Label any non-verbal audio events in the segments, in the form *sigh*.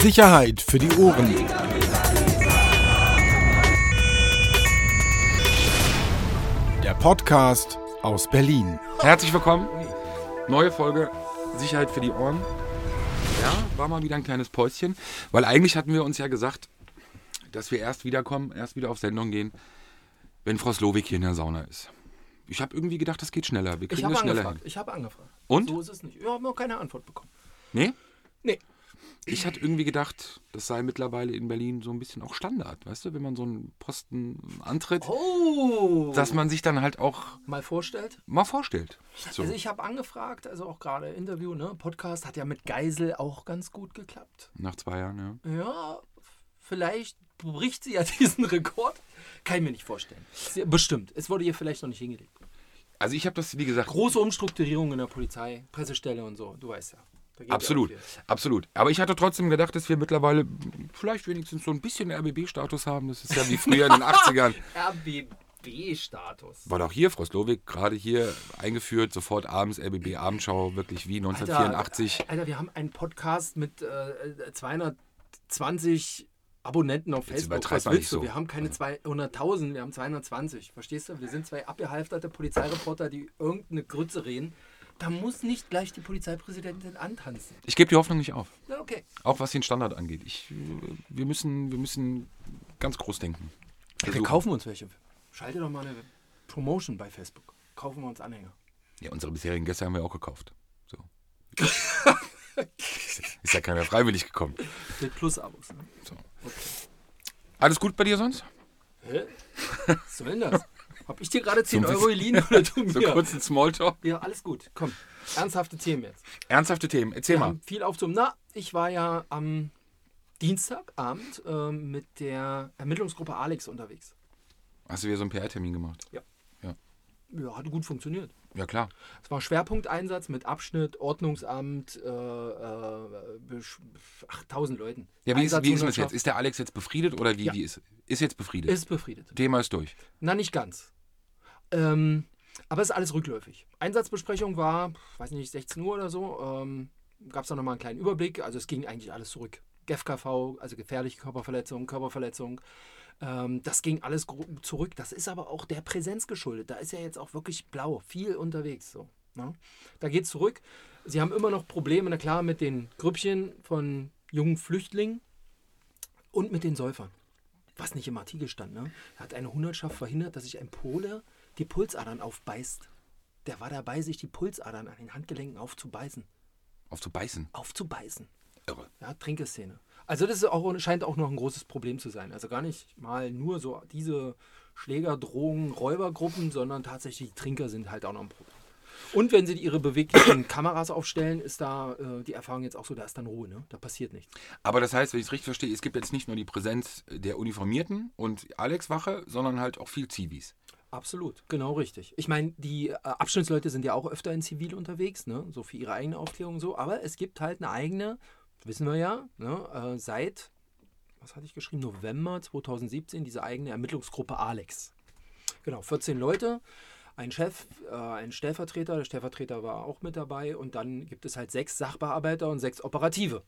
Sicherheit für die Ohren. Der Podcast aus Berlin. Herzlich willkommen. Neue Folge Sicherheit für die Ohren. Ja, war mal wieder ein kleines Päuschen, weil eigentlich hatten wir uns ja gesagt, dass wir erst wiederkommen, erst wieder auf Sendung gehen, wenn Frau Slowik hier in der Sauna ist. Ich habe irgendwie gedacht, das geht schneller. Wir Ich kriegen habe das schneller angefragt. hin. Ich habe angefragt. Und? So ist es nicht. Wir haben noch keine Antwort bekommen. Nee? Nee. Ich hatte irgendwie gedacht, das sei mittlerweile in Berlin so ein bisschen auch Standard, weißt du, wenn man so einen Posten antritt, Oh! dass man sich dann halt auch mal vorstellt. mal vorstellt. So. Also ich habe angefragt, also auch gerade Interview, ne? Podcast hat ja mit Geisel auch ganz gut geklappt. Nach zwei Jahren, ja. Ja, vielleicht bricht sie ja *laughs* diesen Rekord. Kann ich mir nicht vorstellen. Bestimmt. Es wurde ihr vielleicht noch nicht hingelegt. Also ich habe das, wie gesagt, Große Umstrukturierung in der Polizei, Pressestelle und so. Du weißt ja. Absolut, absolut. Aber ich hatte trotzdem gedacht, dass wir mittlerweile vielleicht wenigstens so ein bisschen RBB-Status haben. Das ist ja wie früher in den *laughs* 80ern. RBB-Status. War doch hier, Frau Slowik, gerade hier eingeführt, sofort abends RBB-Abendschau, wirklich wie 1984. Alter, Alter, wir haben einen Podcast mit äh, 220 Abonnenten auf Jetzt Facebook. Was willst du? so. Wir haben keine 200.000, wir haben 220. Verstehst du? Wir sind zwei abgehalfterte Polizeireporter, die irgendeine Grütze reden. Da muss nicht gleich die Polizeipräsidentin antanzen. Ich gebe die Hoffnung nicht auf. Okay. Auch was den Standard angeht. Ich, äh, wir, müssen, wir müssen ganz groß denken. Wir Versuchen. kaufen uns welche. Schalte doch mal eine Promotion bei Facebook. Kaufen wir uns Anhänger. Ja, unsere bisherigen Gäste haben wir auch gekauft. So. *laughs* ist ja keiner freiwillig gekommen. Mit Plus-Abos. Ne? So. Alles gut bei dir sonst? Hä? Was soll denn das? Hab ich dir gerade 10 So ein Euro geliehen oder du *laughs* mir? So kurz ein Smalltalk. Ja, alles gut. Komm. Ernsthafte Themen jetzt. Ernsthafte Themen, erzähl Wir mal. haben viel aufzunehmen. Na, ich war ja am Dienstagabend ähm, mit der Ermittlungsgruppe Alex unterwegs. Hast du wieder so einen PR-Termin gemacht? Ja, hat gut funktioniert. Ja, klar. Es war Schwerpunkteinsatz mit Abschnitt, Ordnungsamt, äh, äh, besch- ach, 1000 Leuten. Ja, wie ist, wie ist das jetzt? Ist der Alex jetzt befriedet oder wie, Ja. wie ist Ist jetzt befriedet. Ist befriedet. Thema ist durch. Na, nicht ganz. Ähm, aber es ist alles rückläufig. Einsatzbesprechung war, weiß nicht, 16 Uhr oder so. Ähm, Gab es da nochmal einen kleinen Überblick. Also es ging eigentlich alles zurück. GFKV, also gefährliche Körperverletzung, Körperverletzung. Ähm, das ging alles zurück. Das ist aber auch der Präsenz geschuldet. Da ist ja jetzt auch wirklich blau, viel unterwegs. So, ne? Da geht es zurück. Sie haben immer noch Probleme, na klar, mit den Grüppchen von jungen Flüchtlingen und mit den Säufern was nicht im Artikel stand, ne? hat eine Hundertschaft verhindert, dass sich ein Pole die Pulsadern aufbeißt. Der war dabei, sich die Pulsadern an den Handgelenken aufzubeißen. Auf zu beißen. Aufzubeißen. Irre. Ja, Trinkeszene. Also das ist auch, scheint auch noch ein großes Problem zu sein. Also gar nicht mal nur so diese Schläger, Drohungen, Räubergruppen, sondern tatsächlich die Trinker sind halt auch noch ein Problem. Und wenn sie ihre beweglichen *coughs* Kameras aufstellen, ist da äh, die Erfahrung jetzt auch so, da ist dann Ruhe, ne? Da passiert nichts. Aber das heißt, wenn ich es richtig verstehe, es gibt jetzt nicht nur die Präsenz der Uniformierten und Alex-Wache, sondern halt auch viel Zivis. Absolut, genau richtig. Ich meine, die äh, Abschnittsleute sind ja auch öfter in Zivil unterwegs, ne? so für ihre eigene Aufklärung so, aber es gibt halt eine eigene, wissen wir ja, ne? äh, seit, was hatte ich geschrieben, November 2017, diese eigene Ermittlungsgruppe Alex. Genau, 14 Leute, ein Chef, äh, ein Stellvertreter, der Stellvertreter war auch mit dabei und dann gibt es halt sechs Sachbearbeiter und sechs Operative.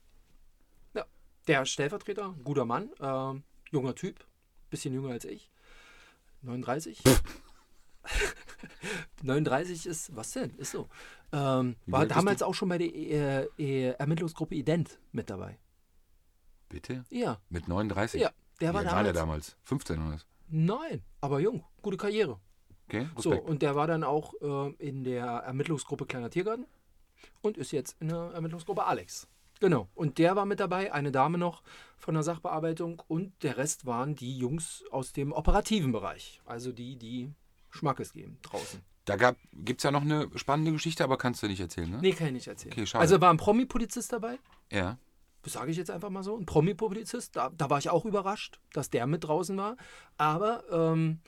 Ja, der Stellvertreter, guter Mann, äh, junger Typ, bisschen jünger als ich, 39. 39 *laughs* ist, was denn? Ist so. Ähm, war damals auch schon bei der äh, äh, Ermittlungsgruppe Ident mit dabei. Bitte? Ja, Mit 39? ja. Der Wie war alt war der damals. damals? 15 oder was? Nein, aber jung. Gute Karriere. Okay, So, Respekt. und der war dann auch äh, in der Ermittlungsgruppe Kleiner Tiergarten und ist jetzt in der Ermittlungsgruppe Alex. Genau. Und der war mit dabei, eine Dame noch von der Sachbearbeitung und der Rest waren die Jungs aus dem operativen Bereich. Also die, die Schmackes geben draußen. Da gibt es ja noch eine spannende Geschichte, aber kannst du nicht erzählen, ne? Nee, kann ich nicht erzählen. Okay, schade. Also war ein Promi-Polizist dabei. Ja. Das sage ich jetzt einfach mal so. Ein Promi-Polizist. Da, da war ich auch überrascht, dass der mit draußen war. Aber ähm,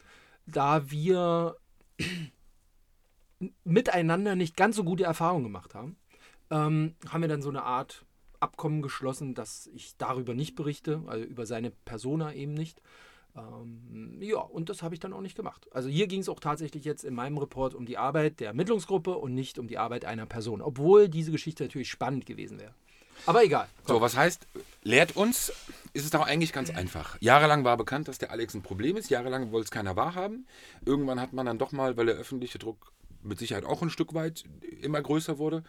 da wir *clears throat* miteinander nicht ganz so gute Erfahrungen gemacht haben, ähm, haben wir dann so eine Art Abkommen geschlossen, dass ich darüber nicht berichte, also über seine Persona eben nicht. Ähm, ja, und das habe ich dann auch nicht gemacht. Also hier ging es auch tatsächlich jetzt in meinem Report um die Arbeit der Ermittlungsgruppe und nicht um die Arbeit einer Person, obwohl diese Geschichte natürlich spannend gewesen wäre. Aber egal. So, was heißt, lehrt uns, ist es doch eigentlich ganz einfach. Jahrelang war bekannt, dass der Alex ein Problem ist. Jahrelang wollte es keiner wahrhaben. Irgendwann hat man dann doch mal, weil der öffentliche Druck mit Sicherheit auch ein Stück weit immer größer wurde,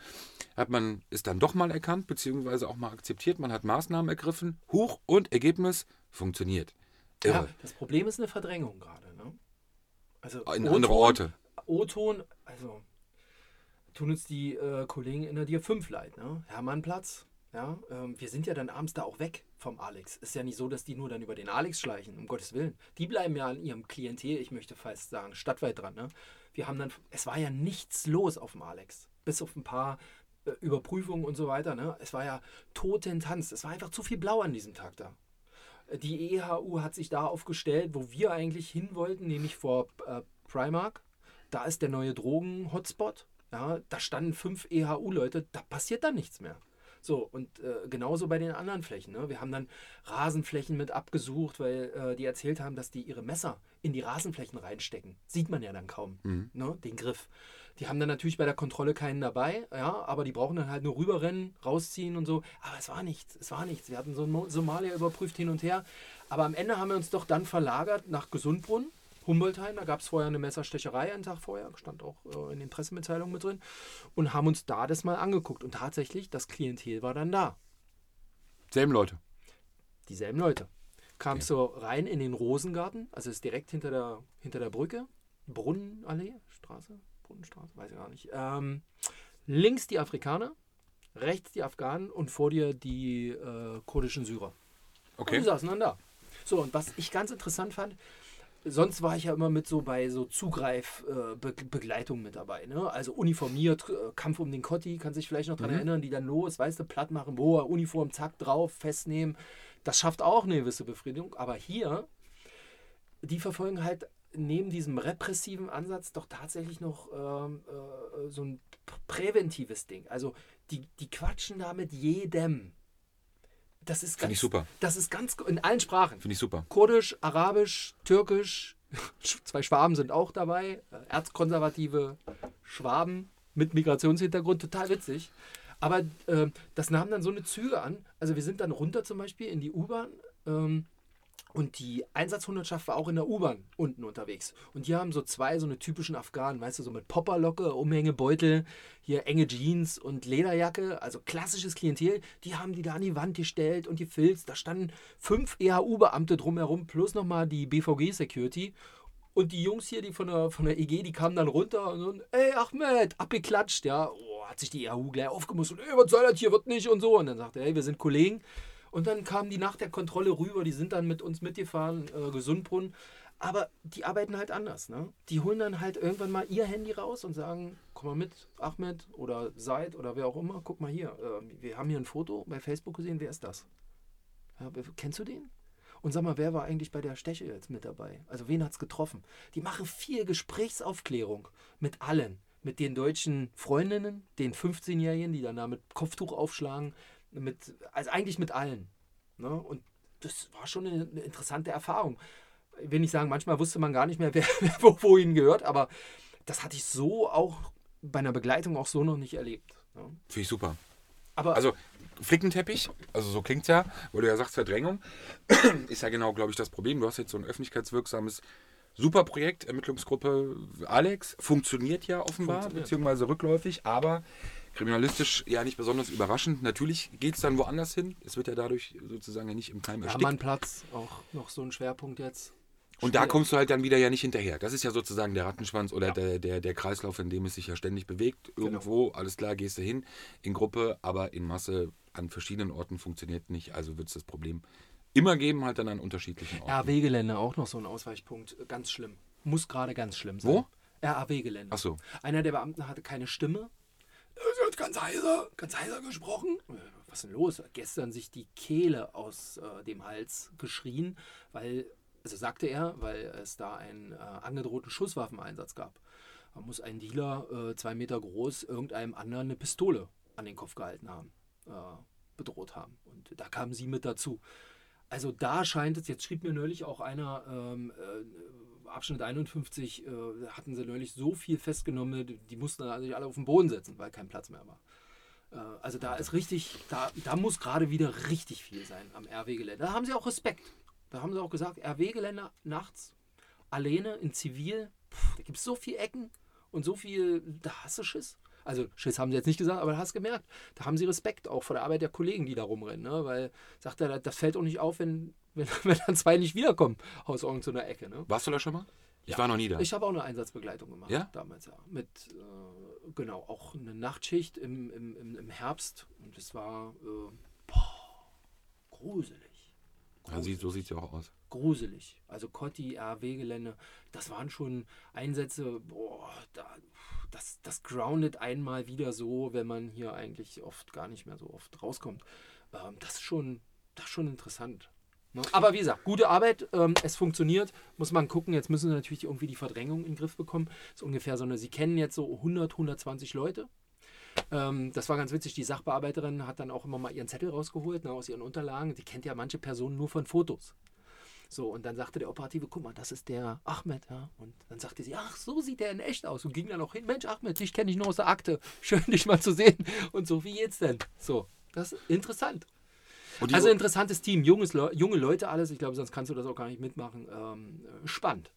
hat man es dann doch mal erkannt, beziehungsweise auch mal akzeptiert. Man hat Maßnahmen ergriffen. Huch und Ergebnis funktioniert. Ja, Irre. das Problem ist eine Verdrängung gerade. Ne? Also In andere Orte. O-Ton, also tun uns die äh, Kollegen in der Dir 5 leid. Ne? Hermannplatz, ja, ähm, wir sind ja dann abends da auch weg vom Alex. Ist ja nicht so, dass die nur dann über den Alex schleichen, um Gottes Willen. Die bleiben ja an ihrem Klientel, ich möchte fast sagen, stadtweit dran. Ne? Wir haben dann, es war ja nichts los auf dem Alex, bis auf ein paar äh, Überprüfungen und so weiter. Ne? Es war ja Totentanz. Es war einfach zu viel Blau an diesem Tag da. Die EHU hat sich da aufgestellt, wo wir eigentlich hin wollten, nämlich vor äh, Primark. Da ist der neue Drogen-Hotspot. Ja, da standen fünf EHU-Leute, da passiert dann nichts mehr. So, und äh, genauso bei den anderen Flächen. Ne? Wir haben dann Rasenflächen mit abgesucht, weil äh, die erzählt haben, dass die ihre Messer in die Rasenflächen reinstecken. Sieht man ja dann kaum, ne? den Griff. Die haben dann natürlich bei der Kontrolle keinen dabei, ja, aber die brauchen dann halt nur rüberrennen, rausziehen und so. Aber es war nichts, es war nichts. Wir hatten so einen Somalia überprüft hin und her. Aber am Ende haben wir uns doch dann verlagert nach Gesundbrunn, Humboldtheim. Da gab es vorher eine Messerstecherei einen Tag vorher, stand auch äh, in den Pressemitteilungen mit drin. Und haben uns da das mal angeguckt. Und tatsächlich, das Klientel war dann da. Selben Leute. Dieselben Leute. Kamst du rein in den Rosengarten, also ist direkt hinter der, hinter der Brücke, Brunnenallee, Straße, Brunnenstraße, weiß ich gar nicht. Ähm, links die Afrikaner, rechts die Afghanen und vor dir die äh, kurdischen Syrer. Und Okay. die saßen dann da. So, und was ich ganz interessant fand, sonst war ich ja immer mit so bei so Zugreif-Begleitung mit dabei. Ne? Also uniformiert, äh, Kampf um den Kotti, kann sich vielleicht noch daran erinnern, die dann los, weißt du, platt machen, boah, Uniform, zack, drauf, festnehmen. Das schafft auch eine gewisse Befriedigung. Aber hier, die verfolgen halt neben diesem repressiven Ansatz doch tatsächlich noch ähm, äh, so ein präventives Ding. Also die, die quatschen da mit jedem. Das ist Finde ich ganz, super. das ist ganz in allen Sprachen. Finde ich super. Kurdisch, Arabisch, Türkisch. *laughs* Zwei Schwaben sind auch dabei. äh, Erzkonservative Schwaben mit Migrationshintergrund. Total witzig. Aber äh, das nahm dann so eine Züge an. Also wir sind dann runter zum Beispiel in die U-Bahn. Ähm, und die Einsatzhundertschaft war auch in der U-Bahn unten unterwegs. Und die haben so zwei, so eine typischen Afghanen, weißt du, so mit Popperlocke, Umhängebeutel, hier enge Jeans und Lederjacke, also klassisches Klientel. Die haben die da an die Wand gestellt und gefilzt. Da standen fünf EHU-Beamte drumherum, plus nochmal die BVG-Security. Und die Jungs hier, die von der, von der EG, die kamen dann runter und so, ey Ahmed, abgeklatscht, ja. Oh, hat sich die EHU gleich aufgemusst und, ey, was soll das hier, wird nicht und so. Und dann sagte er, ey, wir sind Kollegen. Und dann kamen die nach der Kontrolle rüber, die sind dann mit uns mitgefahren, äh, Gesundbrunnen. Aber die arbeiten halt anders. Ne? Die holen dann halt irgendwann mal ihr Handy raus und sagen, komm mal mit, Ahmed oder Said oder wer auch immer, guck mal hier, äh, wir haben hier ein Foto bei Facebook gesehen, wer ist das? Ja, kennst du den? Und sag mal, wer war eigentlich bei der Steche jetzt mit dabei? Also wen hat es getroffen? Die machen viel Gesprächsaufklärung mit allen. Mit den deutschen Freundinnen, den 15-Jährigen, die dann da mit Kopftuch aufschlagen, mit, also eigentlich mit allen. Ne? Und das war schon eine, eine interessante Erfahrung. Ich will nicht sagen, manchmal wusste man gar nicht mehr, *laughs* wer, wer wo, wohin gehört, aber das hatte ich so auch bei einer Begleitung auch so noch nicht erlebt. Ne? Finde ich super. Aber Also Flickenteppich, also so klingt ja, weil du ja sagst Verdrängung, *clears throat* ist ja genau, glaube ich, das Problem. Du hast jetzt so ein öffentlichkeitswirksames super Projekt, Ermittlungsgruppe Alex, funktioniert ja offenbar, Funktioniert. beziehungsweise rückläufig, aber kriminalistisch ja nicht besonders überraschend. Natürlich geht es dann woanders hin. Es wird ja dadurch sozusagen ja nicht im Keim erstickt. Hermannplatz, auch noch so ein Schwerpunkt jetzt. Und da Schwer- kommst du halt dann wieder ja nicht hinterher. Das ist ja sozusagen der Rattenschwanz oder der, der, der Kreislauf, in dem es sich ja ständig bewegt. Genau. Irgendwo, alles klar, gehst du hin in Gruppe, aber in Masse an verschiedenen Orten funktioniert nicht. Also wird es das Problem immer geben, halt dann an unterschiedlichen Orten. RAW-Gelände auch noch so ein Ausweichpunkt. Ganz schlimm. Muss gerade ganz schlimm sein. Wo? RAW-Gelände. Ach so. Einer der Beamten hatte keine Stimme. Ganz heiser, ganz heiser gesprochen. Was ist denn los? Gestern sich die Kehle aus äh, dem Hals geschrien, weil, also sagte er, weil es da einen äh, angedrohten Schusswaffeneinsatz gab. Da muss ein Dealer, äh, zwei Meter groß, irgendeinem anderen eine Pistole an den Kopf gehalten haben, äh, bedroht haben. Und da kamen sie mit dazu. Also da scheint es, jetzt schrieb mir neulich auch einer, ähm, äh, Abschnitt 51, äh, hatten sie neulich so viel festgenommen, die, mussten dann sich alle auf den Boden setzen, weil kein Platz mehr war. Äh, also da ist richtig, da, da muss gerade wieder richtig viel sein am RW-Gelände. Da haben sie auch Respekt. Da haben sie auch gesagt, RW-Gelände nachts, alleine in Zivil, pff, da gibt es so viele Ecken und so viel, da hast du Schiss. Also Schiss haben sie jetzt nicht gesagt, aber du hast gemerkt, da haben sie Respekt auch vor der Arbeit der Kollegen, die da rumrennen. Ne? Weil, sagt er, das fällt auch nicht auf, wenn, *laughs* wenn, wenn dann zwei nicht wiederkommen aus irgendeiner Ecke. Ne? Warst du da schon mal? Ich Ja. war noch nie da. Ich habe auch eine Einsatzbegleitung gemacht Ja? damals, ja. Mit, äh, genau, auch eine Nachtschicht im, im, im, im Herbst. Und es war äh, boah, gruselig. ja, sie, so sieht es ja auch aus. Gruselig. Also Cotti, RW-Gelände, das waren schon Einsätze, boah, da, das, das groundet einmal wieder so, wenn man hier eigentlich oft gar nicht mehr so oft rauskommt. Ähm, das, ist schon, das ist schon interessant. Ne? Aber wie gesagt, gute Arbeit, ähm, es funktioniert, muss man gucken. Jetzt müssen sie natürlich irgendwie die Verdrängung in den Griff bekommen. Das ist ungefähr so eine, sie kennen jetzt so 100, 120 Leute. Ähm, das war ganz witzig. Die Sachbearbeiterin hat dann auch immer mal ihren Zettel rausgeholt ne, aus ihren Unterlagen. Die kennt ja manche Personen nur von Fotos. So, und dann sagte der Operative, guck mal, das ist der Ahmed, ja. Und dann sagte sie, ach, so sieht der in echt aus. Und ging dann auch hin, Mensch, Ahmed, dich kenne ich nur aus der Akte. *laughs* Schön, dich mal zu sehen. Und so, wie geht's denn? So, das ist interessant. Also interessantes Team, junges Le junge Leute alles. Ich glaube, sonst kannst du das auch gar nicht mitmachen. Ähm, äh, spannend.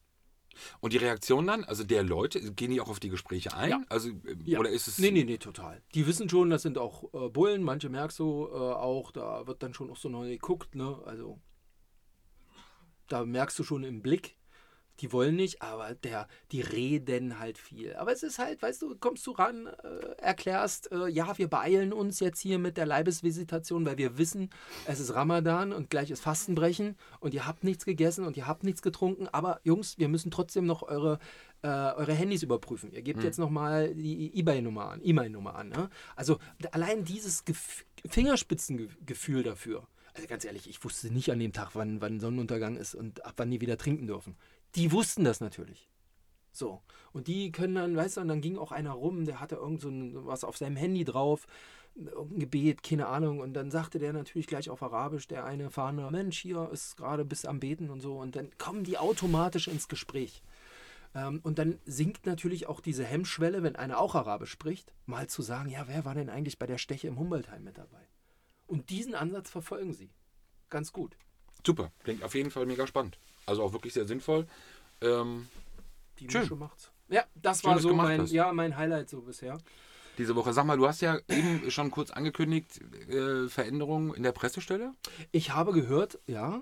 und die Reaktion dann, also der Leute, gehen die auch auf die Gespräche ein? Ja. Also, ähm, Ja. Oder ist es. Nee, nee, nee, total. Die wissen schon, das sind auch äh, Bullen. Manche merkst du äh, auch, da wird dann schon auch so neu geguckt. Ne? Also da merkst du schon im Blick, die wollen nicht, aber der, die reden halt viel. Aber es ist halt, weißt du, kommst du ran, äh, erklärst, äh, ja, wir beeilen uns jetzt hier mit der Leibesvisitation, weil wir wissen, es ist Ramadan und gleich ist Fastenbrechen und ihr habt nichts gegessen und ihr habt nichts getrunken, aber Jungs, wir müssen trotzdem noch eure, äh, eure Handys überprüfen. Ihr gebt jetzt nochmal die eBay-Nummer an, E-Mail-Nummer an. Ne? Also allein dieses Gef Fingerspitzengefühl dafür. Also ganz ehrlich, ich wusste nicht an dem Tag, wann, wann Sonnenuntergang ist und ab wann die wieder trinken dürfen. Die wussten das natürlich. So. Und die können dann, weißt du, und dann ging auch einer rum, der hatte irgend so was auf seinem Handy drauf, irgendein Gebet, keine Ahnung. Und dann sagte der natürlich gleich auf Arabisch, der eine Fahne, Mensch, hier ist gerade bis am Beten und so. Und dann kommen die automatisch ins Gespräch. Ähm, und dann sinkt natürlich auch diese Hemmschwelle, wenn einer auch Arabisch spricht, mal zu sagen, ja, wer war denn eigentlich bei der Steche im Humboldtheim mit dabei? Und diesen Ansatz verfolgen sie. Ganz gut. Super, klingt auf jeden Fall mega spannend. Also auch wirklich sehr sinnvoll. Ähm, Die Schön. Mische macht's. Ja, das Schön, war so mein, hast. ja, mein Highlight so bisher. diese Woche. Sag mal, du hast ja eben schon kurz angekündigt, äh, Veränderungen in der Pressestelle. Ich habe gehört, ja.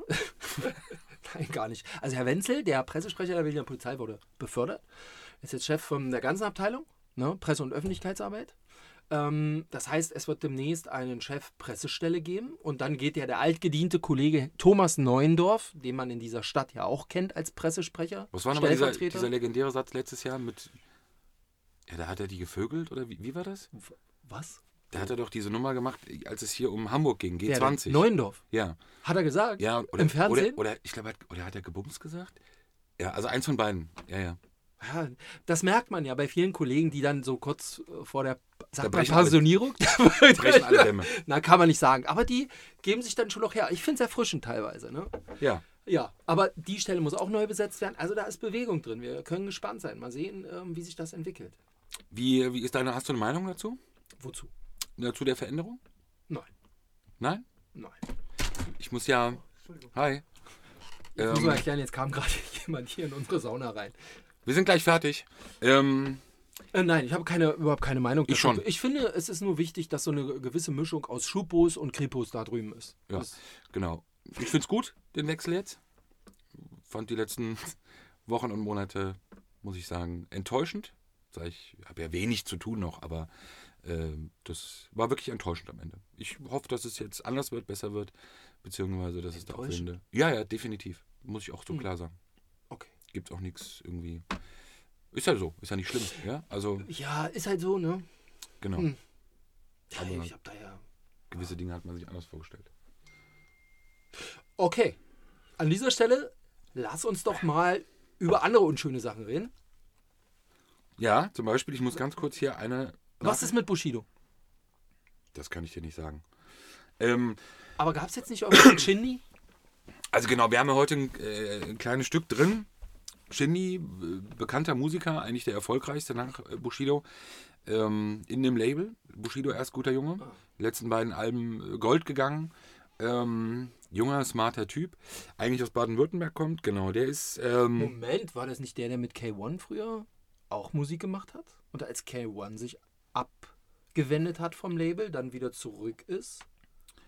*laughs* Nein, gar nicht. Also Herr Wenzel, der Pressesprecher der Berliner Polizei, wurde befördert. Ist jetzt Chef von der ganzen Abteilung, ne? Presse- und Öffentlichkeitsarbeit. Ähm, das heißt, es wird demnächst einen Chef Pressestelle geben und dann geht ja der altgediente Kollege Thomas Neuendorf, den man in dieser Stadt ja auch kennt als Pressesprecher. Was war nochmal dieser, dieser legendäre Satz letztes Jahr mit. Ja, da hat er die gevögelt oder wie, wie war das? Was? Da hat er doch diese Nummer gemacht, als es hier um Hamburg ging, Wer G20. denn? Neuendorf. Ja. Hat er gesagt? Ja, oder, Im Fernsehen? Oder, oder ich glaube, hat- oder hat er Gebums gesagt? Ja, also eins von beiden. Ja, ja. Ja, das merkt man ja bei vielen Kollegen, die dann so kurz äh, vor der sagt man brechen alle- Pensionierung. *laughs* Brechen alle Dämme. Na, kann man nicht sagen. Aber die geben sich dann schon noch her. Ich finde es erfrischend teilweise. Ne? Ja. Ja, aber die Stelle muss auch neu besetzt werden. Also da ist Bewegung drin. Wir können gespannt sein. Mal sehen, ähm, wie sich das entwickelt. Wie, wie ist deine, hast du eine Meinung dazu? Wozu? Zu der Veränderung? Nein, Nein? nein. Ich muss ja. Hi. Jetzt muss Ähm, man erklären, jetzt kam gerade *laughs* jemand hier in unsere Sauna rein. wir sind gleich fertig. Ähm, Äh, nein, ich habe keine, überhaupt keine Meinung. Ich schon. Ich finde, es ist nur wichtig, dass so eine gewisse Mischung aus Schupos und Kripos da drüben ist. Ja. Das, genau. Ich finde es gut, den Wechsel jetzt. Fand die letzten *laughs* Wochen und Monate, muss ich sagen, enttäuschend. Ich habe ja wenig zu tun noch, aber ähm, das war wirklich enttäuschend am Ende. Ich hoffe, dass es jetzt anders wird, besser wird, beziehungsweise dass es da auch? Winde. Ja, ja, definitiv. Muss ich auch so Hm. klar sagen. okay. Gibt auch nichts irgendwie. Ist ja so, ist ja nicht schlimm, ja? Also, Ja, ist halt so, ne? genau. Hm. Ja, ich habe da ja. Gewisse Dinge hat man sich anders vorgestellt. Okay. An dieser Stelle lass uns doch mal über andere unschöne Sachen reden. Ja, zum Beispiel, ich muss ganz kurz hier eine. Was ist mit Bushido? Das kann ich dir nicht sagen. Ähm, Aber gab es jetzt nicht irgendeinen Shindy? also genau, wir haben ja heute ein, äh, ein kleines Stück drin. Shindy, äh, bekannter Musiker, eigentlich der erfolgreichste nach äh, Bushido, ähm, in dem Label. Bushido erst guter Junge. Die letzten beiden Alben äh, Gold gegangen. Ähm, junger, smarter Typ. Eigentlich aus Baden-Württemberg kommt, genau. Der ist. Ähm, Moment, war das nicht der, der mit K1 früher auch Musik gemacht hat? Und als K1 sich abgewendet hat vom Label, dann wieder zurück ist?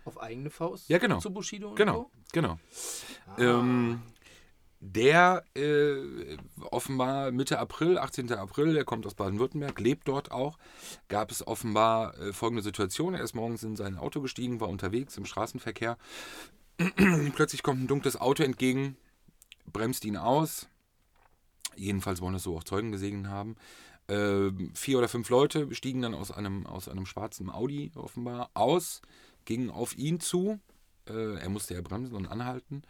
Auf eigene Faust? Ja, genau. Zu Bushido und genau, genau. Ähm, der äh, offenbar Mitte April, 18. April, der kommt aus Baden-Württemberg, lebt dort auch, gab es offenbar äh, folgende Situation. Er ist morgens in sein Auto gestiegen, war unterwegs im Straßenverkehr. *clears throat* Plötzlich kommt ein dunkles Auto entgegen, bremst ihn aus. Jedenfalls wollen es so auch Zeugen gesehen haben. Äh, vier oder fünf Leute stiegen dann aus einem, aus einem schwarzen Audi offenbar aus, gingen auf ihn zu. Äh, er musste ja bremsen und anhalten.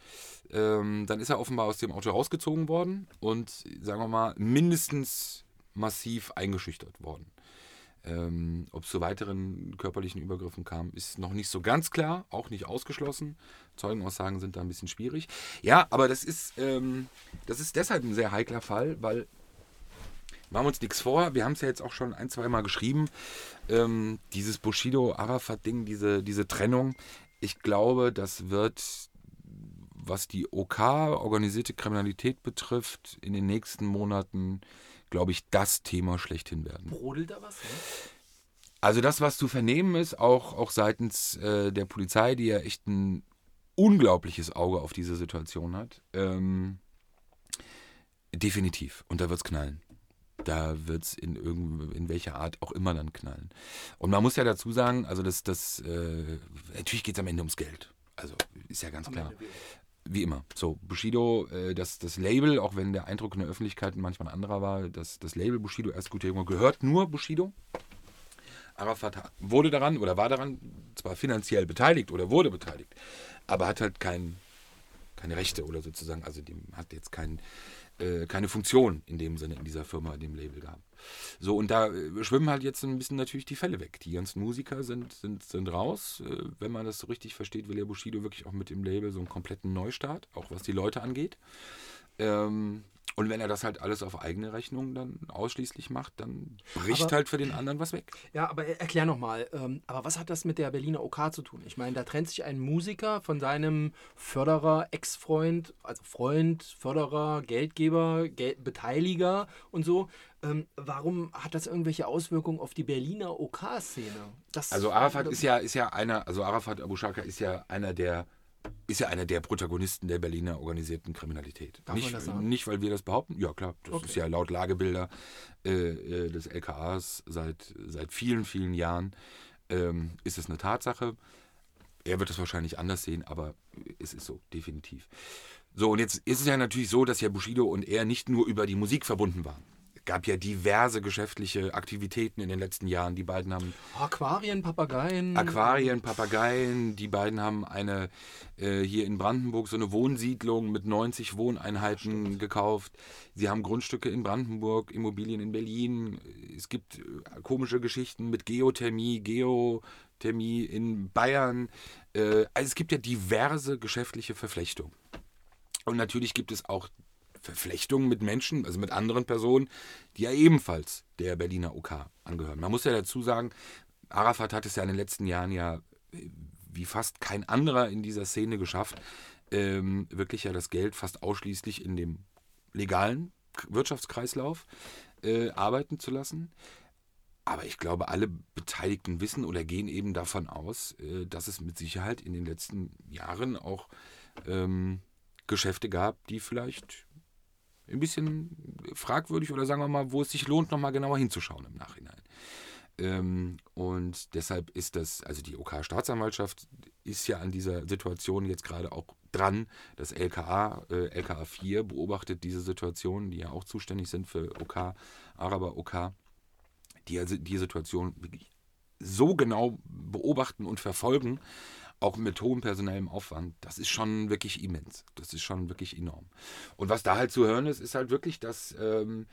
Ähm, dann ist er offenbar aus dem Auto rausgezogen worden und, sagen wir mal, mindestens massiv eingeschüchtert worden. Ähm, Ob es zu weiteren körperlichen Übergriffen kam, ist noch nicht so ganz klar, auch nicht ausgeschlossen. Zeugenaussagen sind da ein bisschen schwierig. Ja, aber das ist, ähm, das ist deshalb ein sehr heikler Fall, weil machen wir uns nichts vor. Wir haben es ja jetzt auch schon ein, zwei Mal geschrieben. Ähm, dieses Bushido-Arafat-Ding, diese, diese Trennung, ich glaube, das wird, was die OK, organisierte Kriminalität betrifft, in den nächsten Monaten, glaube ich, das Thema schlechthin werden. Brodelt da was? Ne? Also das, was zu vernehmen ist, auch, auch seitens äh, der Polizei, die ja echt ein unglaubliches Auge auf diese Situation hat, ähm, definitiv. Und da wird es knallen. Da wird es in, irgend- in welcher Art auch immer dann knallen. Und man muss ja dazu sagen, also das, das äh, natürlich geht es am Ende ums Geld. Also ist ja ganz klar. Wie immer. So, Bushido, äh, das, das Label, auch wenn der Eindruck in der Öffentlichkeit manchmal ein anderer war, das, das Label Bushido, erst guter Junge, gehört nur Bushido. Arafat wurde daran oder war daran zwar finanziell beteiligt oder wurde beteiligt, aber hat halt kein, keine Rechte oder sozusagen, also dem hat jetzt kein, äh, keine Funktion in dem Sinne in dieser Firma, in dem Label gehabt. So, und da äh, schwimmen halt jetzt ein bisschen natürlich die Fälle weg. Die ganzen Musiker sind, sind, sind raus. Äh, wenn man das so richtig versteht, will ja Bushido wirklich auch mit dem Label so einen kompletten Neustart, auch was die Leute angeht. Ähm, und wenn er das halt alles auf eigene Rechnung dann ausschließlich macht, dann bricht Aber- halt für den anderen was weg. Ja, aber er- erklär nochmal, ähm, aber was hat das mit der Berliner OK zu tun? Ich meine, da trennt sich ein Musiker von seinem Förderer, Ex-Freund, also Freund, Förderer, Geldgeber, Gel Beteiliger und so. Ähm, warum hat das irgendwelche Auswirkungen auf die Berliner OK-Szene? Also Arafat ist ja, ist ja einer, also Arafat Abu Shaka ist ja einer der, ist ja einer der Protagonisten der Berliner organisierten Kriminalität. Darf man nicht, das sagen? nicht, weil wir das behaupten. Ja klar, das Okay. ist ja laut Lagebilder äh, äh, des LKAs seit, seit vielen, vielen Jahren ähm, ist es eine Tatsache. Er wird es wahrscheinlich anders sehen, aber es ist so, definitiv. So, und jetzt ist es ja natürlich so, dass ja Bushido und er nicht nur über die Musik verbunden waren. Es gab ja diverse geschäftliche Aktivitäten in den letzten Jahren. Die beiden haben Aquarien, Papageien. Aquarien, Papageien. Die beiden haben eine äh, hier in Brandenburg so eine Wohnsiedlung mit 90 Wohneinheiten gekauft. Sie haben Grundstücke in Brandenburg, Immobilien in Berlin. Es gibt äh, komische Geschichten mit Geothermie, Geothermie in Bayern. Äh, also es gibt ja diverse geschäftliche Verflechtungen. Und natürlich gibt es auch Verflechtungen mit Menschen, also mit anderen Personen, die ja ebenfalls der Berliner OK angehören. Man muss ja dazu sagen, Arafat hat es ja in den letzten Jahren ja äh, wie fast kein anderer in dieser Szene geschafft, ähm, wirklich ja das Geld fast ausschließlich in dem legalen Wirtschaftskreislauf äh, arbeiten zu lassen. Aber ich glaube, alle Beteiligten wissen oder gehen eben davon aus, äh, dass es mit Sicherheit in den letzten Jahren auch ähm, Geschäfte gab, die vielleicht ein bisschen fragwürdig oder sagen wir mal, wo es sich lohnt, nochmal genauer hinzuschauen im Nachhinein. Ähm, und deshalb ist das, also die OK-Staatsanwaltschaft ist ja an dieser Situation jetzt gerade auch dran. Das LKA, äh, LKA 4 beobachtet diese Situation, die ja auch zuständig sind für OK, Araber OK, die also die Situation wirklich so genau beobachten und verfolgen, auch mit hohem personellem Aufwand, das ist schon wirklich immens. Das ist schon wirklich enorm. Und was da halt zu hören ist, ist halt wirklich, dass ähm,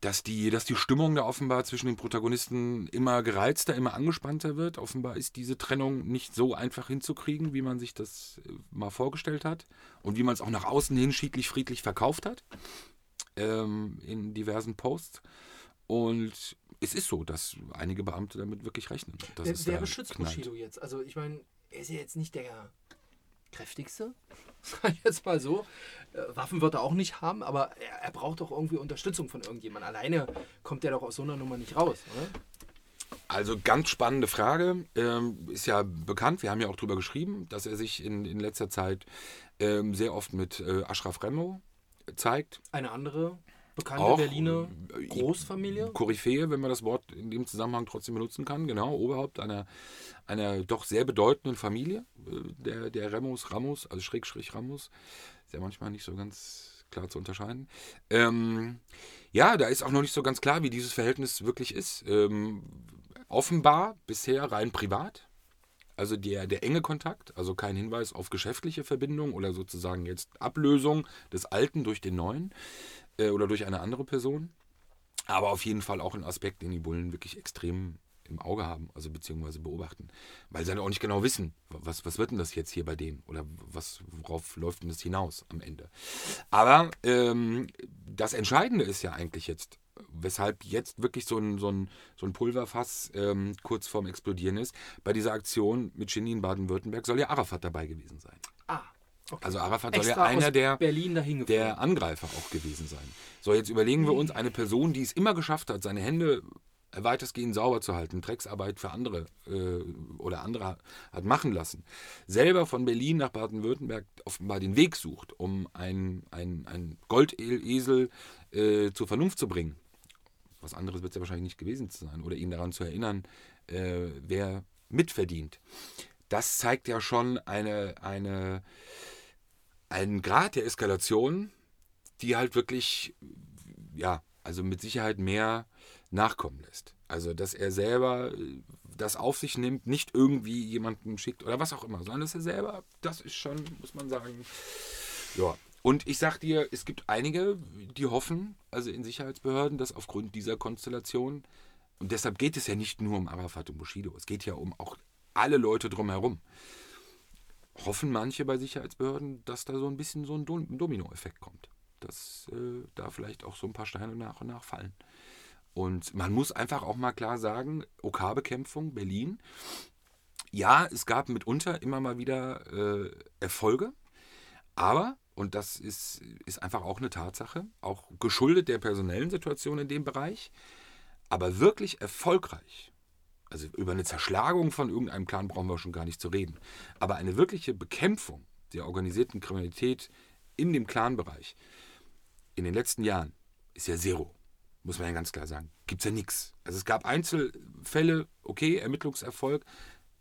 dass die, dass die Stimmung da offenbar zwischen den Protagonisten immer gereizter, immer angespannter wird. Offenbar ist diese Trennung nicht so einfach hinzukriegen, wie man sich das äh, mal vorgestellt hat und wie man es auch nach außen hin schiedlich, friedlich verkauft hat ähm, in diversen Posts. Und es ist so, dass einige Beamte damit wirklich rechnen. wer wer beschützt knallt. Bushido jetzt? Also ich meine, er ist ja jetzt nicht der kräftigste, *laughs* sag ich jetzt mal so. Äh, Waffen wird er auch nicht haben, aber er, er braucht doch irgendwie Unterstützung von irgendjemandem. Alleine kommt er doch aus so einer Nummer nicht raus, oder? Also ganz spannende Frage. Ähm, ist ja bekannt, wir haben ja auch darüber geschrieben, dass er sich in, in letzter Zeit ähm, sehr oft mit äh, Ashraf Remo zeigt. Eine andere bekannte auch, Berliner äh, Großfamilie? Koryphäe, wenn man das Wort in dem Zusammenhang trotzdem benutzen kann. Genau, Oberhaupt einer, einer doch sehr bedeutenden Familie, äh, der, der Ramos, Ramos, also Schrägstrich Ramos. Ist ja manchmal nicht so ganz klar zu unterscheiden. Ähm, ja, da ist auch noch nicht so ganz klar, wie dieses Verhältnis wirklich ist. Ähm, offenbar bisher rein privat. Also der, der enge Kontakt, also kein Hinweis auf geschäftliche Verbindung oder sozusagen jetzt Ablösung des Alten durch den Neuen äh, oder durch eine andere Person. Aber auf jeden Fall auch ein Aspekt, den die Bullen wirklich extrem im Auge haben, also beziehungsweise beobachten. Weil sie dann auch nicht genau wissen, was, was wird denn das jetzt hier bei denen oder was, worauf läuft denn das hinaus am Ende. Aber ähm, das Entscheidende ist ja eigentlich jetzt, weshalb jetzt wirklich so ein, so ein, so ein Pulverfass ähm, kurz vorm Explodieren ist. Bei dieser Aktion mit Genie in Baden-Württemberg soll ja Arafat dabei gewesen sein. Okay. Also Arafat Extra soll ja einer der, der Angreifer auch gewesen sein. So, jetzt überlegen wir uns eine Person, die es immer geschafft hat, seine Hände weitestgehend sauber zu halten, Drecksarbeit für andere äh, oder andere hat machen lassen, selber von Berlin nach Baden-Württemberg offenbar den Weg sucht, um einen ein Goldesel äh, zur Vernunft zu bringen. Was anderes wird es ja wahrscheinlich nicht gewesen sein oder ihn daran zu erinnern, äh, wer mitverdient. Das zeigt ja schon eine, eine einen Grad der Eskalation, die halt wirklich, ja, also mit Sicherheit mehr nachkommen lässt. Also, dass er selber äh, das auf sich nimmt, nicht irgendwie jemanden schickt oder was auch immer, sondern dass er selber, das ist schon, muss man sagen, ja. Und ich sag dir, es gibt einige, die hoffen, also in Sicherheitsbehörden, dass aufgrund dieser Konstellation, und deshalb geht es ja nicht nur um Arafat und Bushido, es geht ja um auch alle Leute drumherum, hoffen manche bei Sicherheitsbehörden, dass da so ein bisschen so ein Dominoeffekt kommt. Dass äh, da vielleicht auch so ein paar Steine nach und nach fallen. Und man muss einfach auch mal klar sagen, OK-Bekämpfung, Berlin. Ja, es gab mitunter immer mal wieder äh, Erfolge, aber, und das ist, ist einfach auch eine Tatsache, auch geschuldet der personellen Situation in dem Bereich, aber wirklich erfolgreich also über eine Zerschlagung von irgendeinem Clan brauchen wir schon gar nicht zu reden. Aber eine wirkliche Bekämpfung der organisierten Kriminalität in dem Clan-Bereich in den letzten Jahren ist ja zero. Muss man ja ganz klar sagen. Gibt es ja nichts. Also es gab Einzelfälle, okay, Ermittlungserfolg,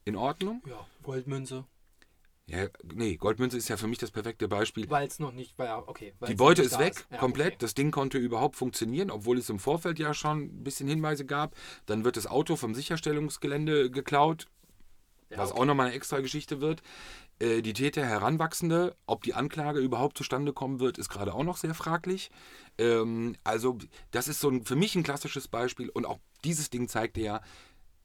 in Ordnung. Ja, Goldmünze. Ja, nee, Goldmünze ist ja für mich das perfekte Beispiel. Weil es noch nicht, war okay. Die Beute ist weg, ist. Ja, komplett. Okay. Das Ding konnte überhaupt funktionieren, obwohl es im Vorfeld ja schon ein bisschen Hinweise gab. Dann wird das Auto vom Sicherstellungsgelände geklaut, ja, was okay. auch nochmal eine extra Geschichte wird. Äh, die Täter Heranwachsende, ob die Anklage überhaupt zustande kommen wird, ist gerade auch noch sehr fraglich. Ähm, also, das ist so ein, für mich ein klassisches Beispiel und auch dieses Ding zeigte ja,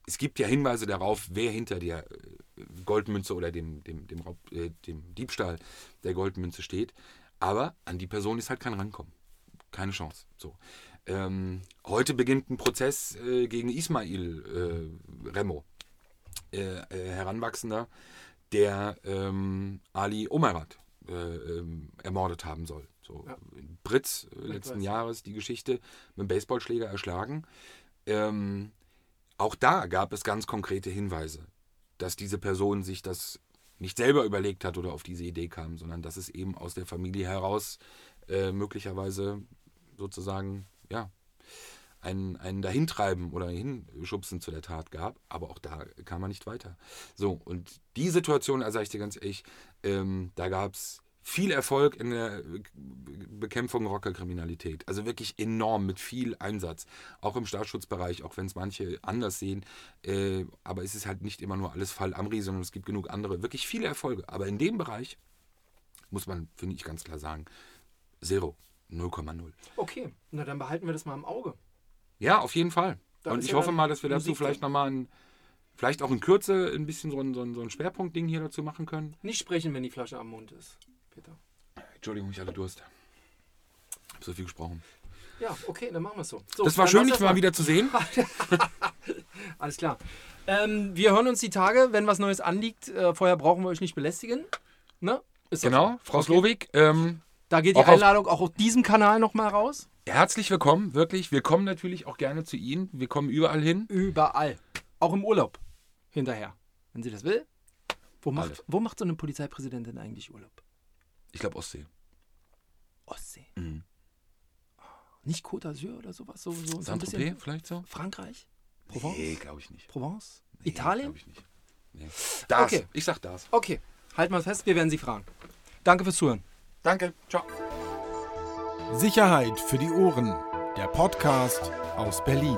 es gibt ja Hinweise darauf, wer hinter der äh, Goldmünze oder dem, dem, dem, Raub, äh, dem Diebstahl der Goldmünze steht. Aber an die Person ist halt kein Rankommen. Keine Chance. So. Ähm, heute beginnt ein Prozess äh, gegen Ismail äh, Remo, äh, äh, Heranwachsender, der ähm, Ali Omerat ähm, ermordet haben soll. So, ja. Britz letzten Jahres die Geschichte mit dem Baseballschläger erschlagen. Ähm, auch da gab es ganz konkrete Hinweise, dass diese Person sich das nicht selber überlegt hat oder auf diese Idee kam, sondern dass es eben aus der Familie heraus äh, möglicherweise sozusagen, ja, ein, ein Dahintreiben oder Hinschubsen zu der Tat gab, aber auch da kam man nicht weiter. So, und die Situation, also sage ich dir ganz ehrlich, ähm, da gab es viel Erfolg in der Bekämpfung Rockerkriminalität. Also wirklich enorm mit viel Einsatz. Auch im Staatsschutzbereich, auch wenn es manche anders sehen. Äh, aber es ist halt nicht immer nur alles Fall Amri, sondern es gibt genug andere. Wirklich viele Erfolge. Aber in dem Bereich muss man, finde ich, ganz klar sagen, zero. 0,0. Okay, na dann behalten wir das mal im Auge. Ja, auf jeden Fall. Da Und ich ja hoffe dann mal, dass wir dazu Musik vielleicht nochmal ein, vielleicht auch in Kürze ein bisschen so ein, so ein, so ein Schwerpunktding hier dazu machen können. Nicht sprechen, wenn die Flasche am Mund ist, Peter. Entschuldigung, ich hatte Durst. Hab so viel gesprochen. Ja, okay, dann machen wir es so. so. Das war schön, dich mal erstmal. wieder zu sehen. *laughs* Alles klar. Ähm, wir hören uns die Tage, wenn was Neues anliegt. Äh, vorher brauchen wir euch nicht belästigen. Ne? Ist Genau. Frau Okay. Slowik, ähm, Da geht die Auch auf- Einladung auch auf diesem Kanal nochmal raus. herzlich willkommen, wirklich. Wir kommen natürlich auch gerne zu Ihnen. Wir kommen überall hin. Überall. Auch im Urlaub. Hinterher. Wenn sie das will. Wo macht, Alles. wo macht so eine Polizeipräsidentin eigentlich Urlaub? Ich glaube Ostsee. Ostsee. Mhm. Nicht Côte d'Azur oder sowas? So, so, so ein Saint-Tropez bisschen. vielleicht so? Frankreich? Provence? Nee, glaube ich nicht. Provence? Nee, Italien? Glaube ich nicht. Nee. Das. Okay. Ich sag das. Okay. Halt mal fest, wir werden Sie fragen. Danke fürs Zuhören. Danke. Ciao. Sicherheit für die Ohren. Der Podcast aus Berlin.